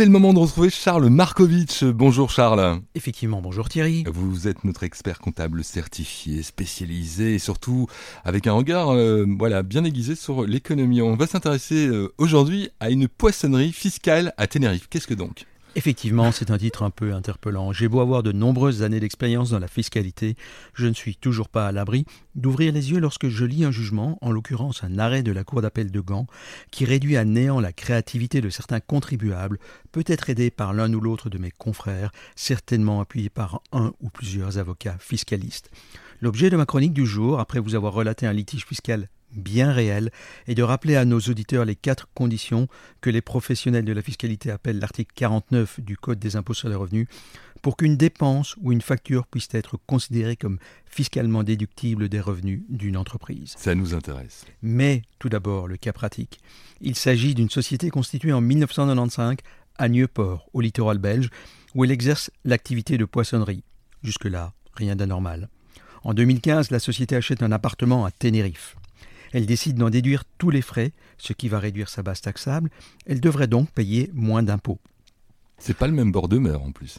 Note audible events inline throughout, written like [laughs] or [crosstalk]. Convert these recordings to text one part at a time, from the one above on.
C'est le moment de retrouver Charles Markovitch. Bonjour Charles. Effectivement, bonjour Thierry. Vous êtes notre expert comptable certifié, spécialisé et surtout avec un regard euh, voilà, bien aiguisé sur l'économie. On va s'intéresser euh, aujourd'hui à une poissonnerie fiscale à Tenerife. Qu'est-ce que donc? Effectivement, c'est un titre un peu interpellant. J'ai beau avoir de nombreuses années d'expérience dans la fiscalité, je ne suis toujours pas à l'abri d'ouvrir les yeux lorsque je lis un jugement, en l'occurrence un arrêt de la Cour d'appel de Gand, qui réduit à néant la créativité de certains contribuables, peut-être aidé par l'un ou l'autre de mes confrères, certainement appuyé par un ou plusieurs avocats fiscalistes. L'objet de ma chronique du jour, après vous avoir relaté un litige fiscal bien réel et de rappeler à nos auditeurs les quatre conditions que les professionnels de la fiscalité appellent l'article 49 du Code des impôts sur les revenus pour qu'une dépense ou une facture puisse être considérée comme fiscalement déductible des revenus d'une entreprise. Ça nous intéresse. Mais tout d'abord, le cas pratique. Il s'agit d'une société constituée en 1995 à Nieuport, au littoral belge, où elle exerce l'activité de poissonnerie. Jusque-là, rien d'anormal. En 2015, la société achète un appartement à Tenerife. Elle décide d'en déduire tous les frais, ce qui va réduire sa base taxable. Elle devrait donc payer moins d'impôts. C'est pas le même bord de mer en plus.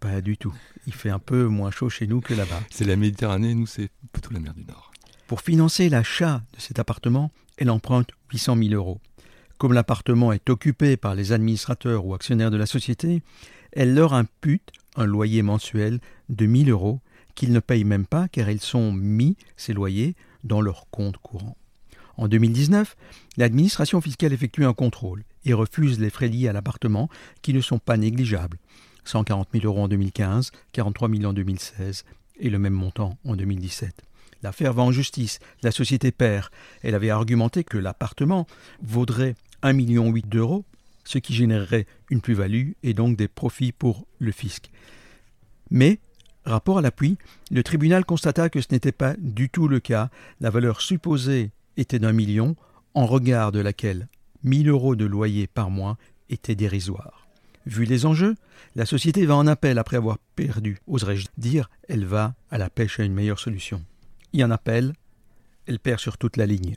Pas du tout. Il fait un peu moins chaud chez nous que là-bas. [laughs] C'est la Méditerranée, nous c'est plutôt la mer du Nord. Pour financer l'achat de cet appartement, elle emprunte 800 000 euros. Comme l'appartement est occupé par les administrateurs ou actionnaires de la société, elle leur impute un loyer mensuel de 1000 euros qu'ils ne payent même pas car ils sont mis, ces loyers, dans leur compte courant. En 2019, l'administration fiscale effectue un contrôle et refuse les frais liés à l'appartement qui ne sont pas négligeables. 140 000 euros en 2015, 43 000 en 2016 et le même montant en 2017. L'affaire va en justice, la société perd. Elle avait argumenté que l'appartement vaudrait 1,8 million d'euros, ce qui générerait une plus-value et donc des profits pour le fisc. Mais Rapport à l'appui, le tribunal constata que ce n'était pas du tout le cas. La valeur supposée était d'un million, en regard de laquelle 1000 euros de loyer par mois étaient dérisoires. Vu les enjeux, la société va en appel après avoir perdu. Oserais-je dire, elle va à la pêche à une meilleure solution. Il y en appelle, elle perd sur toute la ligne.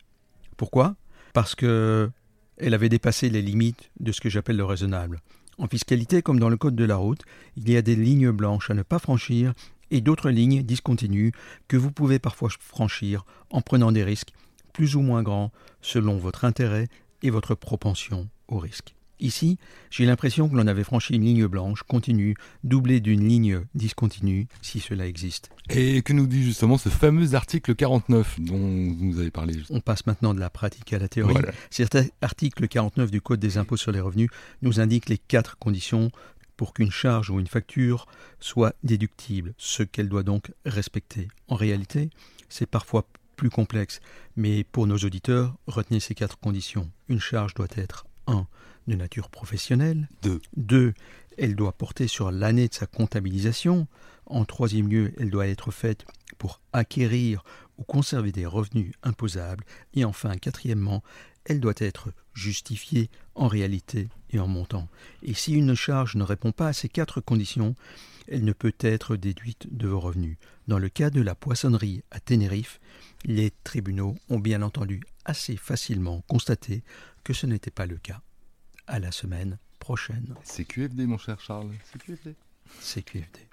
Pourquoi? Parce que elle avait dépassé les limites de ce que j'appelle le raisonnable. En fiscalité, comme dans le code de la route, il y a des lignes blanches à ne pas franchir et d'autres lignes discontinues que vous pouvez parfois franchir en prenant des risques plus ou moins grands selon votre intérêt et votre propension au risque. Ici, j'ai l'impression que l'on avait franchi une ligne blanche continue, doublée d'une ligne discontinue, si cela existe. Et que nous dit justement ce fameux article 49 dont vous nous avez parlé On passe maintenant de la pratique à la théorie. Cet article 49 du Code des impôts sur les revenus nous indique les quatre conditions pour qu'une charge ou une facture soit déductible, ce qu'elle doit donc respecter. En réalité, c'est parfois plus complexe, mais pour nos auditeurs, retenez ces quatre conditions. Une charge doit être 1 de nature professionnelle. 2. Elle doit porter sur l'année de sa comptabilisation. En troisième lieu, elle doit être faite pour acquérir ou conserver des revenus imposables. Et enfin, quatrièmement, elle doit être justifiée en réalité et en montant. Et si une charge ne répond pas à ces quatre conditions, elle ne peut être déduite de vos revenus. Dans le cas de la poissonnerie à Tenerife, les tribunaux ont bien entendu assez facilement constaté que ce n'était pas le cas à la semaine prochaine. C'est QFD, mon cher Charles. C'est QFD.